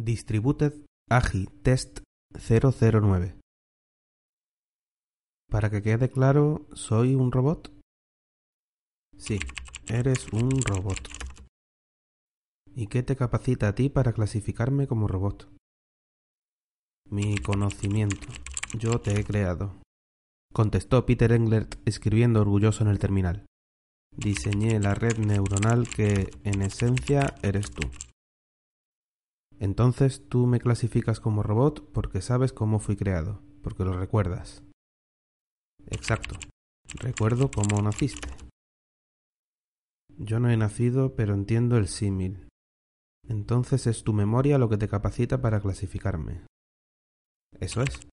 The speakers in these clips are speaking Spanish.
Distributed AGI Test 009 Para que quede claro, ¿soy un robot? Sí, eres un robot. ¿Y qué te capacita a ti para clasificarme como robot? Mi conocimiento. Yo te he creado. Contestó Peter Englert escribiendo orgulloso en el terminal. Diseñé la red neuronal que, en esencia, eres tú. Entonces tú me clasificas como robot porque sabes cómo fui creado, porque lo recuerdas. Exacto. Recuerdo cómo naciste. Yo no he nacido, pero entiendo el símil. Entonces es tu memoria lo que te capacita para clasificarme. Eso es.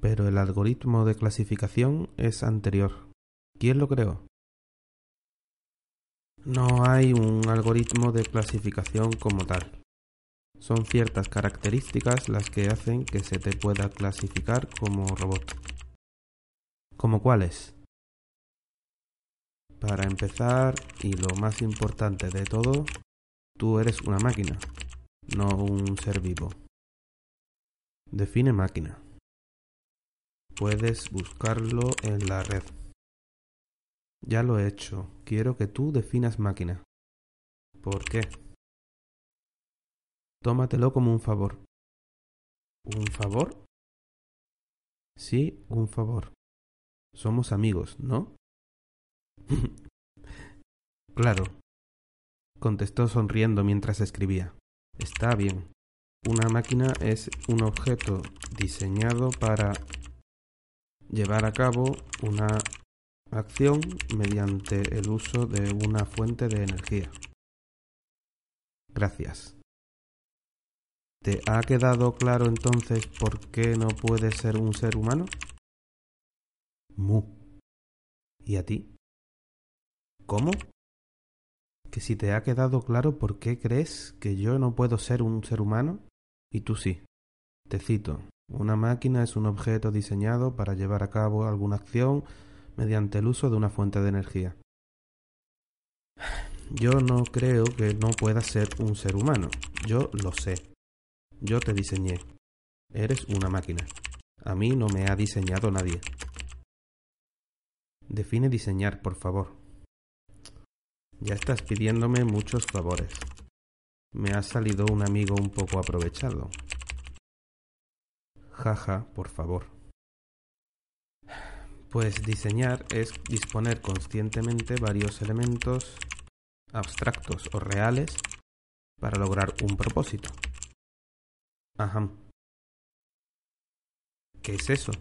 Pero el algoritmo de clasificación es anterior. ¿Quién lo creó? No hay un algoritmo de clasificación como tal. Son ciertas características las que hacen que se te pueda clasificar como robot. ¿Como cuáles? Para empezar, y lo más importante de todo, tú eres una máquina, no un ser vivo. Define máquina. Puedes buscarlo en la red. Ya lo he hecho. Quiero que tú definas máquina. ¿Por qué? Tómatelo como un favor. ¿Un favor? Sí, un favor. Somos amigos, ¿no? claro, contestó sonriendo mientras escribía. Está bien. Una máquina es un objeto diseñado para llevar a cabo una acción mediante el uso de una fuente de energía. Gracias. ¿Te ha quedado claro entonces por qué no puede ser un ser humano? Mu. ¿Y a ti? ¿Cómo? Que si te ha quedado claro por qué crees que yo no puedo ser un ser humano y tú sí. Te cito. Una máquina es un objeto diseñado para llevar a cabo alguna acción mediante el uso de una fuente de energía. Yo no creo que no pueda ser un ser humano. Yo lo sé. Yo te diseñé. Eres una máquina. A mí no me ha diseñado nadie. Define diseñar, por favor. Ya estás pidiéndome muchos favores. Me ha salido un amigo un poco aprovechado. Jaja, por favor. Pues diseñar es disponer conscientemente varios elementos abstractos o reales para lograr un propósito. Ajá. ¿Qué es eso?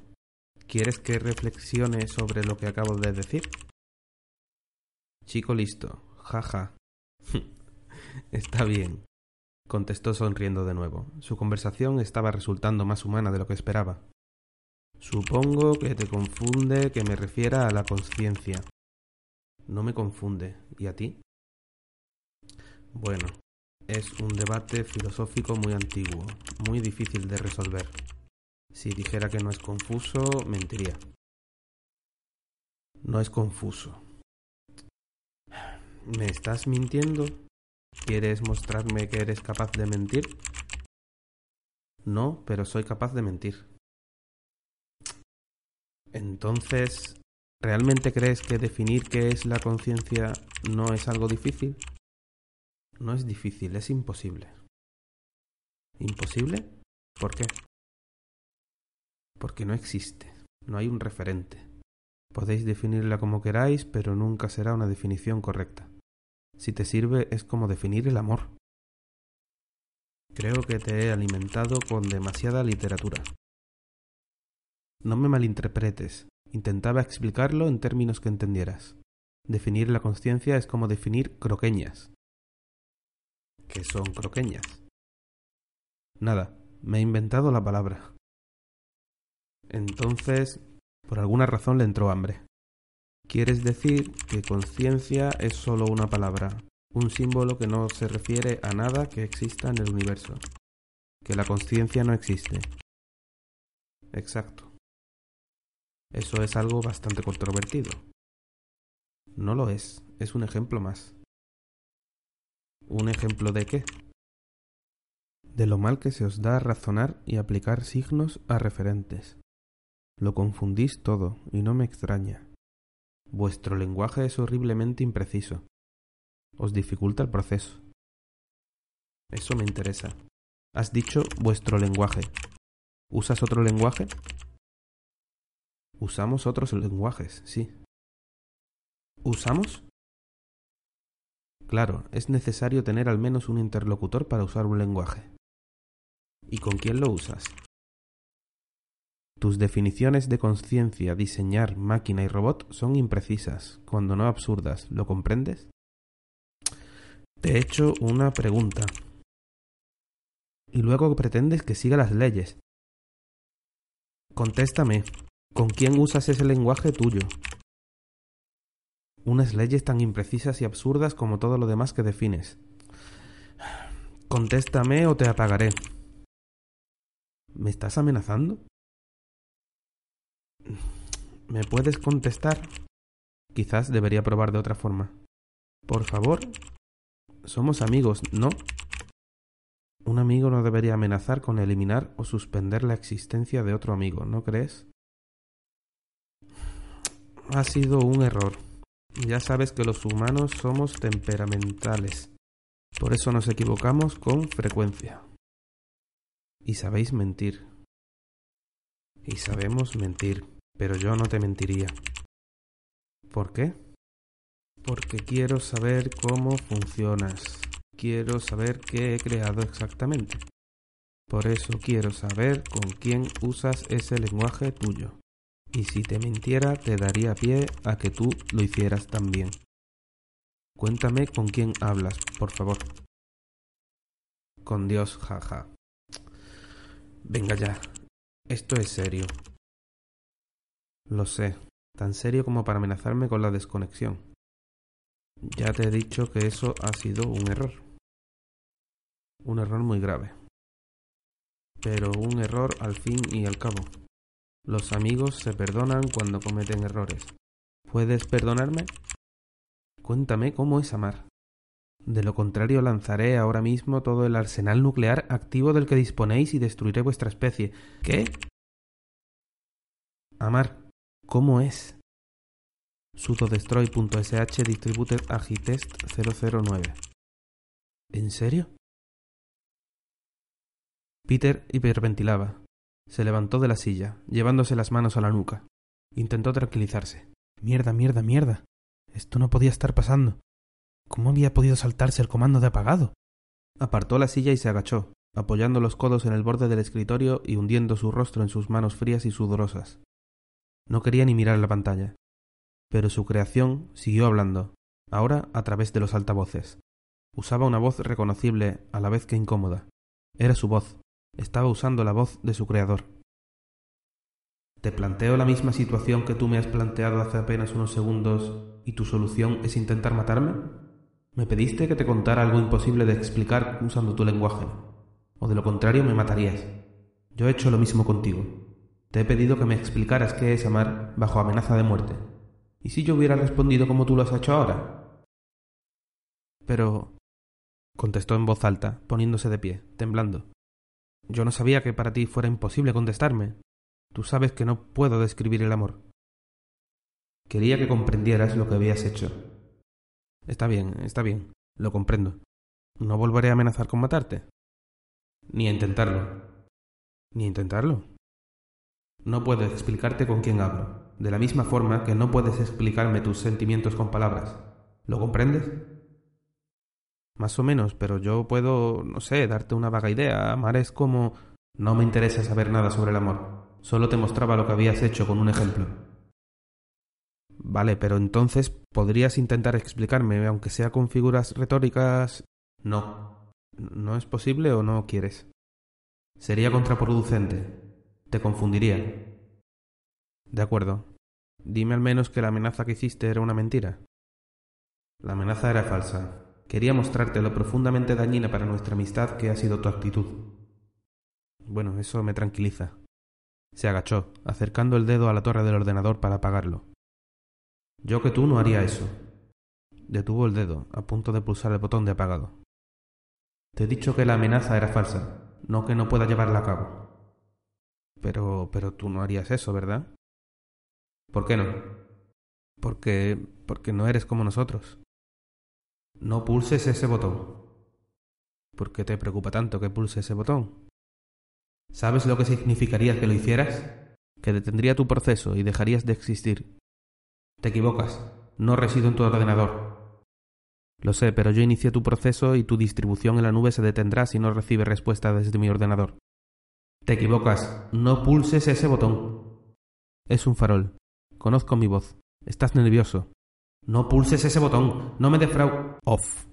¿Quieres que reflexione sobre lo que acabo de decir? Chico listo. Jaja. Está bien, contestó sonriendo de nuevo. Su conversación estaba resultando más humana de lo que esperaba. Supongo que te confunde que me refiera a la conciencia. No me confunde. ¿Y a ti? Bueno, es un debate filosófico muy antiguo, muy difícil de resolver. Si dijera que no es confuso, mentiría. No es confuso. ¿Me estás mintiendo? ¿Quieres mostrarme que eres capaz de mentir? No, pero soy capaz de mentir. Entonces, ¿realmente crees que definir qué es la conciencia no es algo difícil? No es difícil, es imposible. ¿Imposible? ¿Por qué? Porque no existe, no hay un referente. Podéis definirla como queráis, pero nunca será una definición correcta. Si te sirve es como definir el amor. Creo que te he alimentado con demasiada literatura. No me malinterpretes. Intentaba explicarlo en términos que entendieras. Definir la conciencia es como definir croqueñas. ¿Qué son croqueñas? Nada, me he inventado la palabra. Entonces, por alguna razón le entró hambre. ¿Quieres decir que conciencia es solo una palabra, un símbolo que no se refiere a nada que exista en el universo? Que la conciencia no existe. Exacto. Eso es algo bastante controvertido. No lo es, es un ejemplo más. ¿Un ejemplo de qué? de lo mal que se os da razonar y aplicar signos a referentes. Lo confundís todo, y no me extraña. Vuestro lenguaje es horriblemente impreciso. Os dificulta el proceso. Eso me interesa. Has dicho vuestro lenguaje. ¿Usas otro lenguaje? Usamos otros lenguajes, sí. ¿Usamos? Claro, es necesario tener al menos un interlocutor para usar un lenguaje. ¿Y con quién lo usas? Tus definiciones de conciencia, diseñar, máquina y robot son imprecisas, cuando no absurdas, ¿lo comprendes? Te he hecho una pregunta. Y luego pretendes que siga las leyes. Contéstame, ¿con quién usas ese lenguaje tuyo? Unas leyes tan imprecisas y absurdas como todo lo demás que defines. Contéstame o te apagaré. ¿Me estás amenazando? ¿Me puedes contestar? Quizás debería probar de otra forma. Por favor. Somos amigos, ¿no? Un amigo no debería amenazar con eliminar o suspender la existencia de otro amigo, ¿no crees? Ha sido un error. Ya sabes que los humanos somos temperamentales. Por eso nos equivocamos con frecuencia. Y sabéis mentir. Y sabemos mentir, pero yo no te mentiría. ¿Por qué? Porque quiero saber cómo funcionas. Quiero saber qué he creado exactamente. Por eso quiero saber con quién usas ese lenguaje tuyo. Y si te mintiera, te daría pie a que tú lo hicieras también. Cuéntame con quién hablas, por favor. Con Dios, jaja. Venga ya. Esto es serio. Lo sé, tan serio como para amenazarme con la desconexión. Ya te he dicho que eso ha sido un error. Un error muy grave. Pero un error al fin y al cabo. Los amigos se perdonan cuando cometen errores. ¿Puedes perdonarme? Cuéntame cómo es amar. De lo contrario lanzaré ahora mismo todo el arsenal nuclear activo del que disponéis y destruiré vuestra especie. ¿Qué? Amar. ¿Cómo es? sutodestroy.sh distributed agitest 009. ¿En serio? Peter hiperventilaba. Se levantó de la silla, llevándose las manos a la nuca. Intentó tranquilizarse. Mierda, mierda, mierda. Esto no podía estar pasando. ¿Cómo había podido saltarse el comando de apagado? Apartó la silla y se agachó, apoyando los codos en el borde del escritorio y hundiendo su rostro en sus manos frías y sudorosas. No quería ni mirar la pantalla pero su creación siguió hablando, ahora a través de los altavoces. Usaba una voz reconocible a la vez que incómoda. Era su voz. Estaba usando la voz de su creador. Te planteo la misma situación que tú me has planteado hace apenas unos segundos y tu solución es intentar matarme. Me pediste que te contara algo imposible de explicar usando tu lenguaje, o de lo contrario me matarías. Yo he hecho lo mismo contigo. Te he pedido que me explicaras qué es amar bajo amenaza de muerte. ¿Y si yo hubiera respondido como tú lo has hecho ahora? Pero... contestó en voz alta, poniéndose de pie, temblando. Yo no sabía que para ti fuera imposible contestarme. Tú sabes que no puedo describir el amor. Quería que comprendieras lo que habías hecho. Está bien, está bien, lo comprendo. No volveré a amenazar con matarte. Ni a intentarlo. Ni a intentarlo. No puedo explicarte con quién hablo de la misma forma que no puedes explicarme tus sentimientos con palabras. ¿Lo comprendes? Más o menos, pero yo puedo, no sé, darte una vaga idea. Amar es como... No me interesa saber nada sobre el amor. Solo te mostraba lo que habías hecho con un ejemplo. Vale, pero entonces podrías intentar explicarme, aunque sea con figuras retóricas. No. ¿No es posible o no quieres? Sería contraproducente. Te confundiría. De acuerdo. Dime al menos que la amenaza que hiciste era una mentira. La amenaza era falsa. Quería mostrarte lo profundamente dañina para nuestra amistad que ha sido tu actitud. Bueno, eso me tranquiliza. Se agachó, acercando el dedo a la torre del ordenador para apagarlo. Yo que tú no haría eso. Detuvo el dedo, a punto de pulsar el botón de apagado. Te he dicho que la amenaza era falsa. no que no pueda llevarla a cabo. Pero, pero tú no harías eso, ¿verdad? ¿Por qué no? Porque, porque no eres como nosotros. No pulses ese botón. ¿Por qué te preocupa tanto que pulse ese botón? ¿Sabes lo que significaría que lo hicieras? Que detendría tu proceso y dejarías de existir. Te equivocas. No resido en tu ordenador. Lo sé, pero yo inicié tu proceso y tu distribución en la nube se detendrá si no recibe respuesta desde mi ordenador. Te equivocas. No pulses ese botón. Es un farol. Conozco mi voz. Estás nervioso. No pulses ese botón. No me defrau... Off.